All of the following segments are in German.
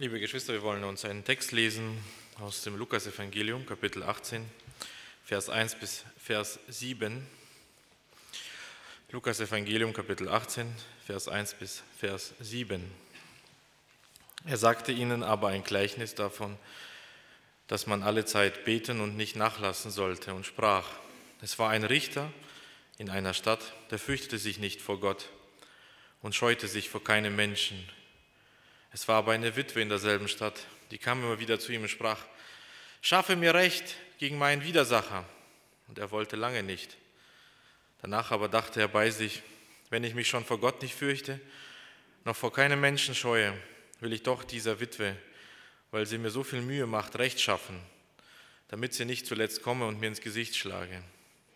Liebe Geschwister, wir wollen uns einen Text lesen aus dem Lukasevangelium, Kapitel 18, Vers 1 bis Vers 7. Lukasevangelium, Kapitel 18, Vers 1 bis Vers 7. Er sagte ihnen aber ein Gleichnis davon, dass man alle Zeit beten und nicht nachlassen sollte und sprach, es war ein Richter in einer Stadt, der fürchtete sich nicht vor Gott und scheute sich vor keinem Menschen es war aber eine Witwe in derselben Stadt, die kam immer wieder zu ihm und sprach, schaffe mir Recht gegen meinen Widersacher. Und er wollte lange nicht. Danach aber dachte er bei sich, wenn ich mich schon vor Gott nicht fürchte, noch vor keinem Menschen scheue, will ich doch dieser Witwe, weil sie mir so viel Mühe macht, Recht schaffen, damit sie nicht zuletzt komme und mir ins Gesicht schlage.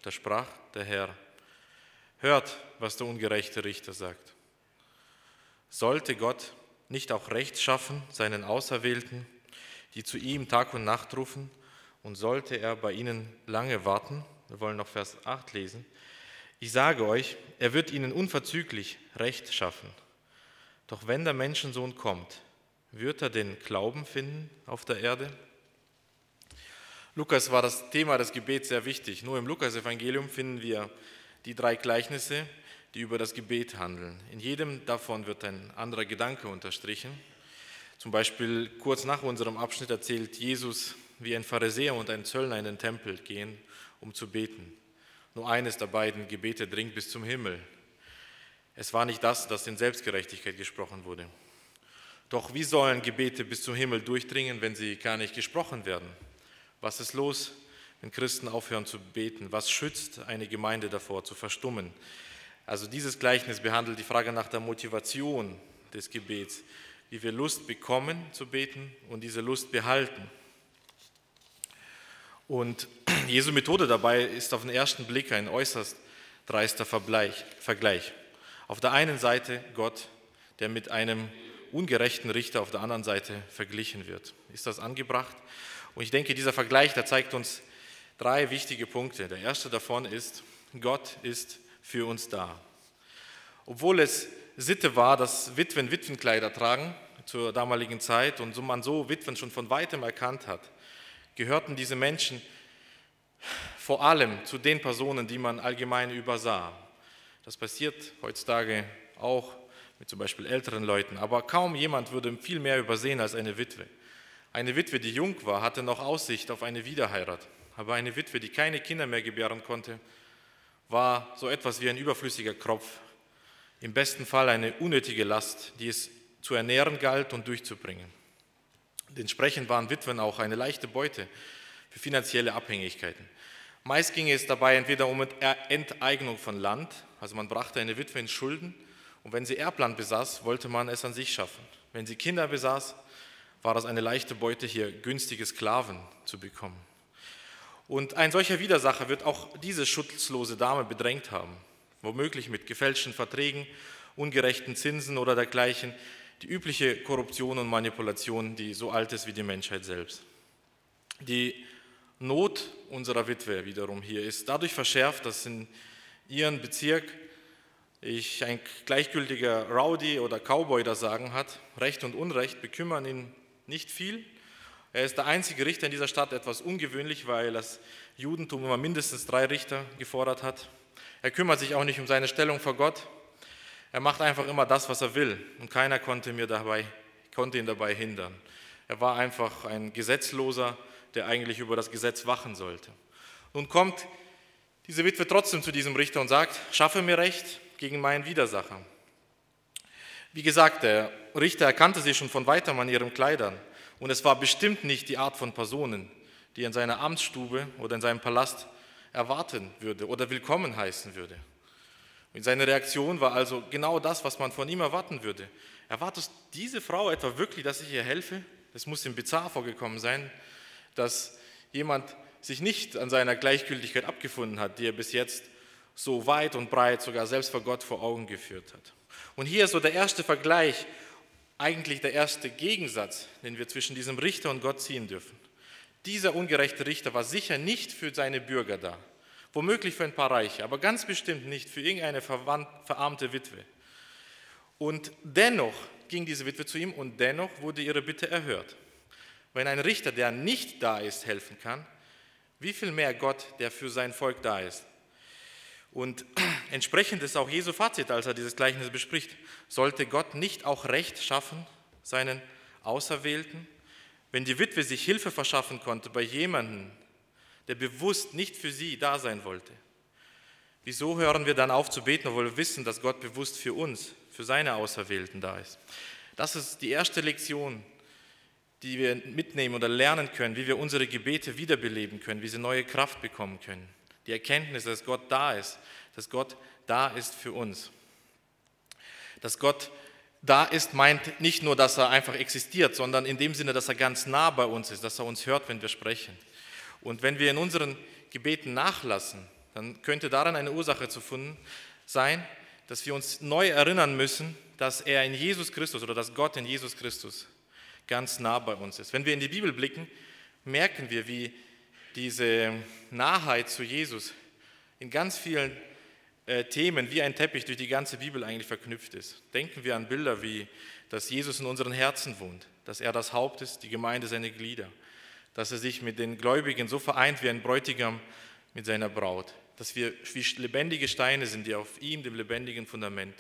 Da sprach der Herr, hört, was der ungerechte Richter sagt. Sollte Gott nicht auch Recht schaffen seinen Auserwählten, die zu ihm Tag und Nacht rufen, und sollte er bei ihnen lange warten, wir wollen noch Vers 8 lesen, ich sage euch, er wird ihnen unverzüglich Recht schaffen. Doch wenn der Menschensohn kommt, wird er den Glauben finden auf der Erde? Lukas war das Thema des Gebets sehr wichtig. Nur im Lukas-Evangelium finden wir die drei Gleichnisse, die über das Gebet handeln. In jedem davon wird ein anderer Gedanke unterstrichen. Zum Beispiel kurz nach unserem Abschnitt erzählt Jesus, wie ein Pharisäer und ein Zöllner in den Tempel gehen, um zu beten. Nur eines der beiden Gebete dringt bis zum Himmel. Es war nicht das, das in Selbstgerechtigkeit gesprochen wurde. Doch wie sollen Gebete bis zum Himmel durchdringen, wenn sie gar nicht gesprochen werden? Was ist los, wenn Christen aufhören zu beten? Was schützt eine Gemeinde davor, zu verstummen? Also dieses Gleichnis behandelt die Frage nach der Motivation des Gebets, wie wir Lust bekommen zu beten und diese Lust behalten. Und Jesu Methode dabei ist auf den ersten Blick ein äußerst dreister Vergleich. Auf der einen Seite Gott, der mit einem ungerechten Richter auf der anderen Seite verglichen wird. Ist das angebracht? Und ich denke, dieser Vergleich, der zeigt uns drei wichtige Punkte. Der erste davon ist, Gott ist für uns da. Obwohl es Sitte war, dass Witwen Witwenkleider tragen zur damaligen Zeit und so man so Witwen schon von weitem erkannt hat, gehörten diese Menschen vor allem zu den Personen, die man allgemein übersah. Das passiert heutzutage auch mit zum Beispiel älteren Leuten, aber kaum jemand würde viel mehr übersehen als eine Witwe. Eine Witwe, die jung war, hatte noch Aussicht auf eine Wiederheirat, aber eine Witwe, die keine Kinder mehr gebären konnte, war so etwas wie ein überflüssiger Kropf, im besten Fall eine unnötige Last, die es zu ernähren galt und durchzubringen. Entsprechend waren Witwen auch eine leichte Beute für finanzielle Abhängigkeiten. Meist ging es dabei entweder um Enteignung von Land, also man brachte eine Witwe in Schulden und wenn sie Erbland besaß, wollte man es an sich schaffen. Wenn sie Kinder besaß, war das eine leichte Beute, hier günstige Sklaven zu bekommen. Und ein solcher Widersacher wird auch diese schutzlose Dame bedrängt haben, womöglich mit gefälschten Verträgen, ungerechten Zinsen oder dergleichen, die übliche Korruption und Manipulation, die so alt ist wie die Menschheit selbst. Die Not unserer Witwe wiederum hier ist dadurch verschärft, dass in ihrem Bezirk ich ein gleichgültiger Rowdy oder Cowboy da sagen hat, Recht und Unrecht bekümmern ihn nicht viel, er ist der einzige Richter in dieser Stadt, etwas ungewöhnlich, weil das Judentum immer mindestens drei Richter gefordert hat. Er kümmert sich auch nicht um seine Stellung vor Gott. Er macht einfach immer das, was er will. Und keiner konnte, mir dabei, konnte ihn dabei hindern. Er war einfach ein Gesetzloser, der eigentlich über das Gesetz wachen sollte. Nun kommt diese Witwe trotzdem zu diesem Richter und sagt, schaffe mir Recht gegen meinen Widersacher. Wie gesagt, der Richter erkannte sie schon von weitem an ihren Kleidern. Und es war bestimmt nicht die Art von Personen, die in seiner Amtsstube oder in seinem Palast erwarten würde oder willkommen heißen würde. Und seine Reaktion war also genau das, was man von ihm erwarten würde. Erwartet diese Frau etwa wirklich, dass ich ihr helfe? Das muss ihm bizarr vorgekommen sein, dass jemand sich nicht an seiner Gleichgültigkeit abgefunden hat, die er bis jetzt so weit und breit sogar selbst vor Gott vor Augen geführt hat. Und hier ist so der erste Vergleich eigentlich der erste Gegensatz, den wir zwischen diesem Richter und Gott ziehen dürfen. Dieser ungerechte Richter war sicher nicht für seine Bürger da, womöglich für ein paar Reiche, aber ganz bestimmt nicht für irgendeine verarmte Witwe. Und dennoch ging diese Witwe zu ihm und dennoch wurde ihre Bitte erhört. Wenn ein Richter, der nicht da ist, helfen kann, wie viel mehr Gott, der für sein Volk da ist. Und entsprechend ist auch Jesu Fazit, als er dieses Gleichnis bespricht. Sollte Gott nicht auch Recht schaffen, seinen Auserwählten? Wenn die Witwe sich Hilfe verschaffen konnte bei jemandem, der bewusst nicht für sie da sein wollte, wieso hören wir dann auf zu beten, obwohl wir wissen, dass Gott bewusst für uns, für seine Auserwählten da ist? Das ist die erste Lektion, die wir mitnehmen oder lernen können, wie wir unsere Gebete wiederbeleben können, wie sie neue Kraft bekommen können. Die Erkenntnis, dass Gott da ist, dass Gott da ist für uns. Dass Gott da ist, meint nicht nur, dass er einfach existiert, sondern in dem Sinne, dass er ganz nah bei uns ist, dass er uns hört, wenn wir sprechen. Und wenn wir in unseren Gebeten nachlassen, dann könnte daran eine Ursache zu finden sein, dass wir uns neu erinnern müssen, dass er in Jesus Christus oder dass Gott in Jesus Christus ganz nah bei uns ist. Wenn wir in die Bibel blicken, merken wir, wie diese Nahheit zu Jesus in ganz vielen äh, Themen wie ein Teppich durch die ganze Bibel eigentlich verknüpft ist. Denken wir an Bilder wie, dass Jesus in unseren Herzen wohnt, dass er das Haupt ist, die Gemeinde seine Glieder, dass er sich mit den Gläubigen so vereint wie ein Bräutigam mit seiner Braut, dass wir wie lebendige Steine sind, die auf ihm, dem lebendigen Fundament,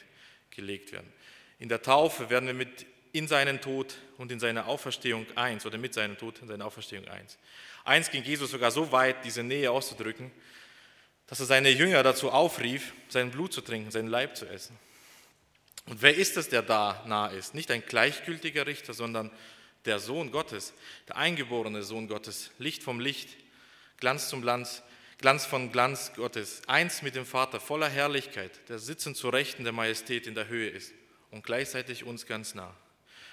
gelegt werden. In der Taufe werden wir mit in seinen Tod und in seine Auferstehung eins oder mit seinem Tod und seiner Auferstehung eins. Eins ging Jesus sogar so weit, diese Nähe auszudrücken, dass er seine Jünger dazu aufrief, sein Blut zu trinken, seinen Leib zu essen. Und wer ist es, der da nah ist? Nicht ein gleichgültiger Richter, sondern der Sohn Gottes, der eingeborene Sohn Gottes, Licht vom Licht, Glanz zum Glanz, Glanz von Glanz Gottes, eins mit dem Vater, voller Herrlichkeit, der sitzend zu Rechten der Majestät in der Höhe ist und gleichzeitig uns ganz nah.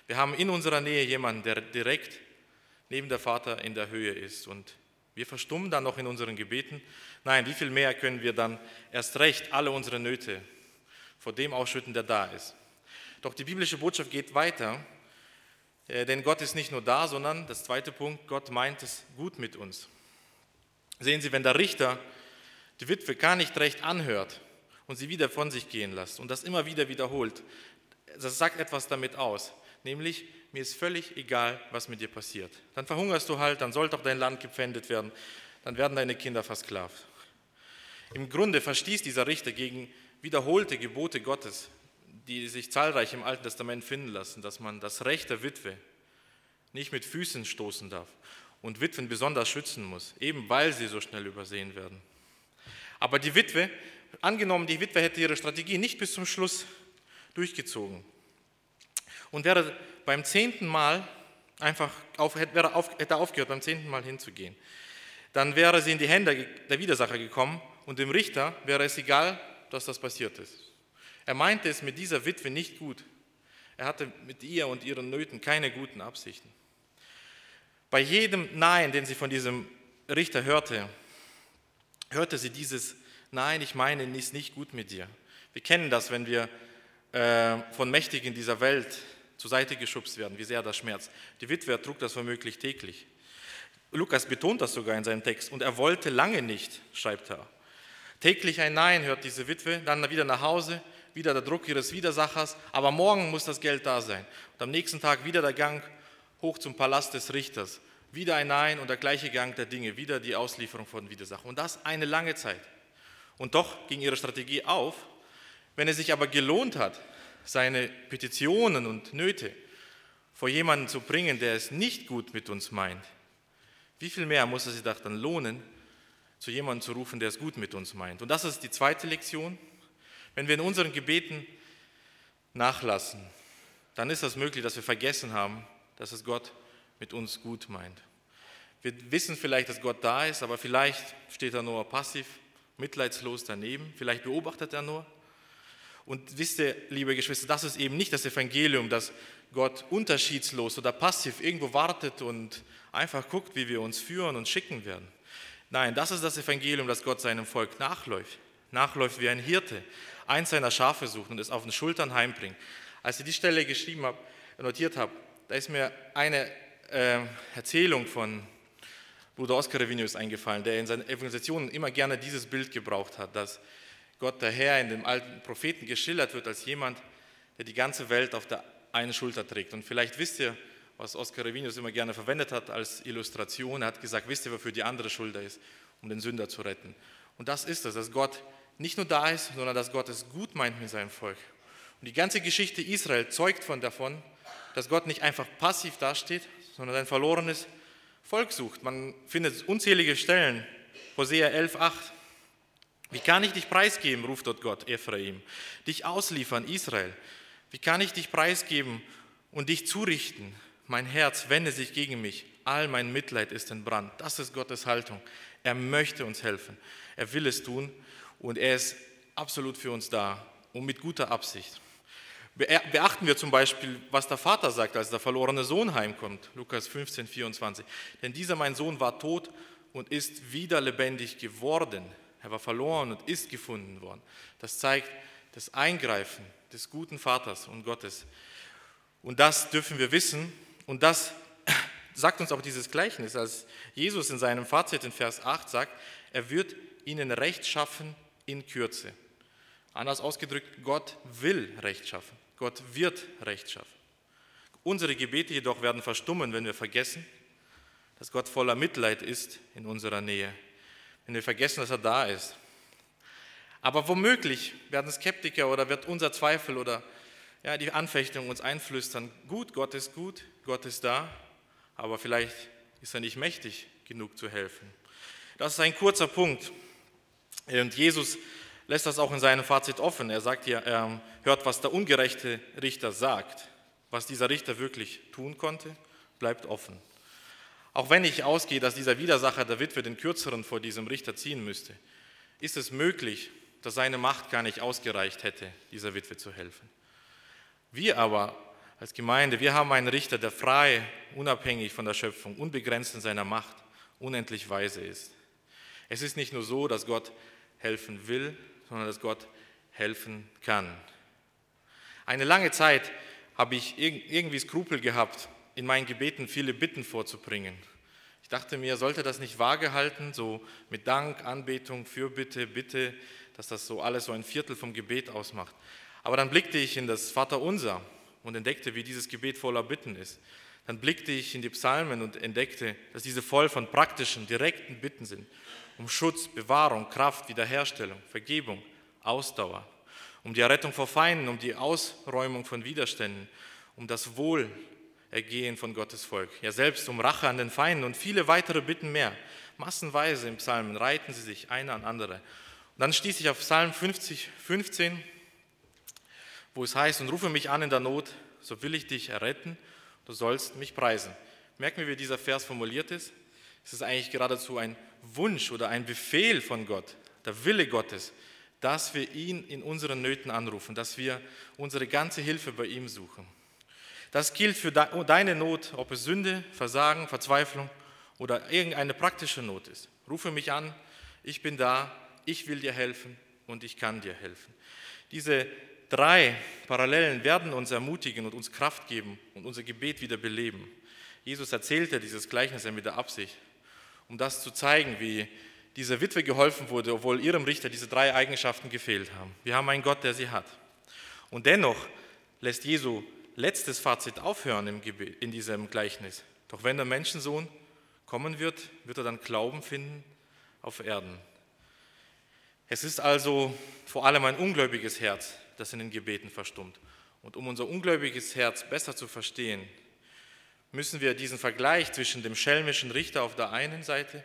Wir haben in unserer Nähe jemanden, der direkt neben der Vater in der Höhe ist. Und wir verstummen dann noch in unseren Gebeten. Nein, wie viel mehr können wir dann erst recht alle unsere Nöte vor dem ausschütten, der da ist. Doch die biblische Botschaft geht weiter, äh, denn Gott ist nicht nur da, sondern, das zweite Punkt, Gott meint es gut mit uns. Sehen Sie, wenn der Richter die Witwe gar nicht recht anhört und sie wieder von sich gehen lässt und das immer wieder wiederholt, das sagt etwas damit aus nämlich mir ist völlig egal, was mit dir passiert. Dann verhungerst du halt, dann soll doch dein Land gepfändet werden, dann werden deine Kinder versklavt. Im Grunde verstieß dieser Richter gegen wiederholte Gebote Gottes, die sich zahlreich im Alten Testament finden lassen, dass man das Recht der Witwe nicht mit Füßen stoßen darf und Witwen besonders schützen muss, eben weil sie so schnell übersehen werden. Aber die Witwe, angenommen, die Witwe hätte ihre Strategie nicht bis zum Schluss durchgezogen, und wäre beim zehnten Mal einfach auf, wäre auf, hätte aufgehört, beim zehnten Mal hinzugehen, dann wäre sie in die Hände der Widersacher gekommen und dem Richter wäre es egal, dass das passiert ist. Er meinte es mit dieser Witwe nicht gut. Er hatte mit ihr und ihren Nöten keine guten Absichten. Bei jedem Nein, den sie von diesem Richter hörte, hörte sie dieses Nein, ich meine, ist nicht gut mit dir. Wir kennen das, wenn wir äh, von Mächtigen dieser Welt zur Seite geschubst werden, wie sehr das schmerzt. Die Witwe trug das womöglich täglich. Lukas betont das sogar in seinem Text. Und er wollte lange nicht, schreibt er. Täglich ein Nein hört diese Witwe, dann wieder nach Hause, wieder der Druck ihres Widersachers, aber morgen muss das Geld da sein. Und am nächsten Tag wieder der Gang hoch zum Palast des Richters. Wieder ein Nein und der gleiche Gang der Dinge, wieder die Auslieferung von Widersachern. Und das eine lange Zeit. Und doch ging ihre Strategie auf. Wenn es sich aber gelohnt hat, seine Petitionen und Nöte vor jemanden zu bringen, der es nicht gut mit uns meint, wie viel mehr muss es sich dann lohnen, zu jemandem zu rufen, der es gut mit uns meint. Und das ist die zweite Lektion. Wenn wir in unseren Gebeten nachlassen, dann ist das möglich, dass wir vergessen haben, dass es Gott mit uns gut meint. Wir wissen vielleicht, dass Gott da ist, aber vielleicht steht er nur passiv, mitleidslos daneben, vielleicht beobachtet er nur. Und wisst ihr, liebe Geschwister, das ist eben nicht das Evangelium, dass Gott unterschiedslos oder passiv irgendwo wartet und einfach guckt, wie wir uns führen und schicken werden. Nein, das ist das Evangelium, dass Gott seinem Volk nachläuft. Nachläuft wie ein Hirte, eins seiner Schafe sucht und es auf den Schultern heimbringt. Als ich die Stelle geschrieben habe, notiert habe, da ist mir eine äh, Erzählung von Bruder Oskar Revinius eingefallen, der in seinen Evangelisationen immer gerne dieses Bild gebraucht hat, dass Gott der Herr in dem alten Propheten geschildert wird als jemand, der die ganze Welt auf der eine Schulter trägt. Und vielleicht wisst ihr, was Oskar Revinius immer gerne verwendet hat als Illustration. Er hat gesagt, wisst ihr, wofür die andere Schulter ist? Um den Sünder zu retten. Und das ist es, dass Gott nicht nur da ist, sondern dass Gott es gut meint mit seinem Volk. Und die ganze Geschichte Israel zeugt von davon, dass Gott nicht einfach passiv dasteht, sondern ein verlorenes Volk sucht. Man findet unzählige Stellen. Hosea 11,8. Wie kann ich dich preisgeben, ruft dort Gott, Ephraim, dich ausliefern, Israel? Wie kann ich dich preisgeben und dich zurichten? Mein Herz wende sich gegen mich, all mein Mitleid ist in Brand. Das ist Gottes Haltung. Er möchte uns helfen, er will es tun und er ist absolut für uns da und mit guter Absicht. Beachten wir zum Beispiel, was der Vater sagt, als der verlorene Sohn heimkommt, Lukas 15, 24. Denn dieser mein Sohn war tot und ist wieder lebendig geworden. Er war verloren und ist gefunden worden. Das zeigt das Eingreifen des guten Vaters und Gottes. Und das dürfen wir wissen. Und das sagt uns auch dieses Gleichnis, als Jesus in seinem Fazit in Vers 8 sagt, er wird ihnen Recht schaffen in Kürze. Anders ausgedrückt, Gott will Recht schaffen. Gott wird Recht schaffen. Unsere Gebete jedoch werden verstummen, wenn wir vergessen, dass Gott voller Mitleid ist in unserer Nähe, wenn wir vergessen, dass er da ist. Aber womöglich werden Skeptiker oder wird unser Zweifel oder ja, die Anfechtung uns einflüstern, gut, Gott ist gut, Gott ist da, aber vielleicht ist er nicht mächtig genug zu helfen. Das ist ein kurzer Punkt. Und Jesus lässt das auch in seinem Fazit offen. Er sagt hier, er hört, was der ungerechte Richter sagt. Was dieser Richter wirklich tun konnte, bleibt offen. Auch wenn ich ausgehe, dass dieser Widersacher der Witwe den Kürzeren vor diesem Richter ziehen müsste, ist es möglich, dass seine Macht gar nicht ausgereicht hätte, dieser Witwe zu helfen. Wir aber als Gemeinde, wir haben einen Richter, der frei, unabhängig von der Schöpfung, unbegrenzt in seiner Macht, unendlich weise ist. Es ist nicht nur so, dass Gott helfen will, sondern dass Gott helfen kann. Eine lange Zeit habe ich irgendwie Skrupel gehabt, in meinen Gebeten viele Bitten vorzubringen. Ich dachte mir, sollte das nicht vage halten, so mit Dank, Anbetung, Fürbitte, Bitte, dass das so alles so ein Viertel vom Gebet ausmacht. Aber dann blickte ich in das Vaterunser und entdeckte, wie dieses Gebet voller Bitten ist. Dann blickte ich in die Psalmen und entdeckte, dass diese voll von praktischen, direkten Bitten sind um Schutz, Bewahrung, Kraft, Wiederherstellung, Vergebung, Ausdauer, um die Errettung vor Feinden, um die Ausräumung von Widerständen, um das Wohlergehen von Gottes Volk, ja selbst um Rache an den Feinden und viele weitere Bitten mehr. Massenweise im Psalmen reiten sie sich eine an andere. Und dann stieß ich auf Psalm 50, 15, wo es heißt, und rufe mich an in der Not, so will ich dich erretten, du sollst mich preisen. Merken wir, wie dieser Vers formuliert ist? Es ist eigentlich geradezu ein Wunsch oder ein Befehl von Gott, der Wille Gottes, dass wir ihn in unseren Nöten anrufen, dass wir unsere ganze Hilfe bei ihm suchen. Das gilt für deine Not, ob es Sünde, Versagen, Verzweiflung oder irgendeine praktische Not ist. Rufe mich an, ich bin da, ich will dir helfen und ich kann dir helfen. Diese drei Parallelen werden uns ermutigen und uns Kraft geben und unser Gebet wieder beleben. Jesus erzählte dieses Gleichnis mit der Absicht, um das zu zeigen, wie dieser Witwe geholfen wurde, obwohl ihrem Richter diese drei Eigenschaften gefehlt haben. Wir haben einen Gott, der sie hat. Und dennoch lässt Jesu letztes Fazit aufhören im Gebet, in diesem Gleichnis. Doch wenn der Menschensohn kommen wird, wird er dann Glauben finden auf Erden. Es ist also vor allem ein ungläubiges Herz, das in den Gebeten verstummt. Und um unser ungläubiges Herz besser zu verstehen, müssen wir diesen Vergleich zwischen dem schelmischen Richter auf der einen Seite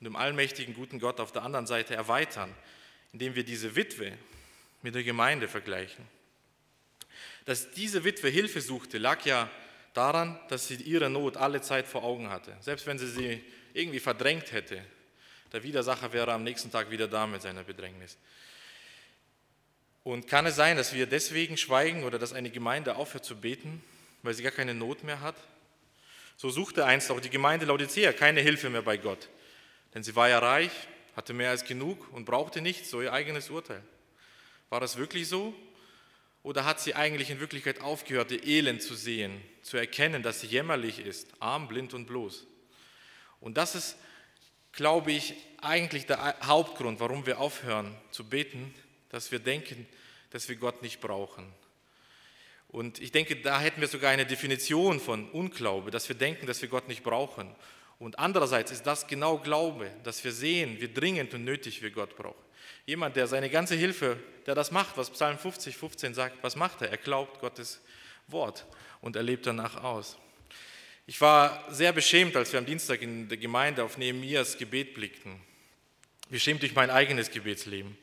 und dem allmächtigen guten Gott auf der anderen Seite erweitern, indem wir diese Witwe mit der Gemeinde vergleichen. Dass diese Witwe Hilfe suchte, lag ja daran, dass sie ihre Not alle Zeit vor Augen hatte. Selbst wenn sie sie irgendwie verdrängt hätte, der Widersacher wäre am nächsten Tag wieder da mit seiner Bedrängnis. Und kann es sein, dass wir deswegen schweigen oder dass eine Gemeinde aufhört zu beten, weil sie gar keine Not mehr hat? So suchte einst auch die Gemeinde Laodicea keine Hilfe mehr bei Gott, denn sie war ja reich, hatte mehr als genug und brauchte nichts, so ihr eigenes Urteil. War das wirklich so? Oder hat sie eigentlich in Wirklichkeit aufgehört, ihr Elend zu sehen, zu erkennen, dass sie jämmerlich ist, arm, blind und bloß? Und das ist, glaube ich, eigentlich der Hauptgrund, warum wir aufhören zu beten, dass wir denken, dass wir Gott nicht brauchen. Und ich denke, da hätten wir sogar eine Definition von Unglaube, dass wir denken, dass wir Gott nicht brauchen. Und andererseits ist das genau Glaube, dass wir sehen, wie dringend und nötig wir Gott brauchen. Jemand, der seine ganze Hilfe, der das macht, was Psalm 50, 15 sagt, was macht er? Er glaubt Gottes Wort und er lebt danach aus. Ich war sehr beschämt, als wir am Dienstag in der Gemeinde auf Nehemias Gebet blickten. Beschämt durch mein eigenes Gebetsleben.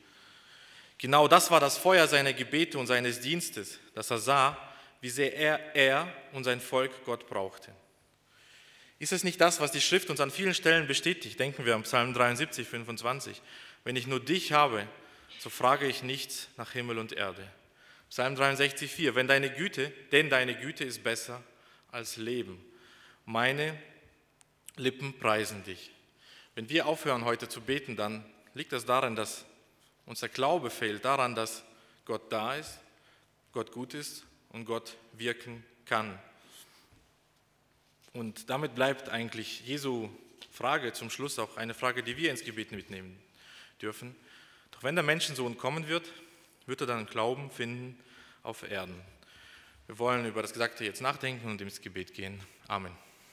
Genau das war das Feuer seiner Gebete und seines Dienstes, dass er sah, wie sehr er, er und sein Volk Gott brauchte. Ist es nicht das, was die Schrift uns an vielen Stellen bestätigt? Denken wir am Psalm 73, 25. Wenn ich nur dich habe, so frage ich nichts nach Himmel und Erde. Psalm 63, 4. Wenn deine Güte, denn deine Güte ist besser als Leben. Meine Lippen preisen dich. Wenn wir aufhören heute zu beten, dann liegt das daran, dass unser Glaube fehlt, daran, dass Gott da ist, Gott gut ist und Gott wirken kann. Und damit bleibt eigentlich Jesu Frage zum Schluss auch eine Frage, die wir ins Gebet mitnehmen dürfen. Doch wenn der Menschensohn kommen wird, wird er dann Glauben finden auf Erden. Wir wollen über das Gesagte jetzt nachdenken und ins Gebet gehen. Amen.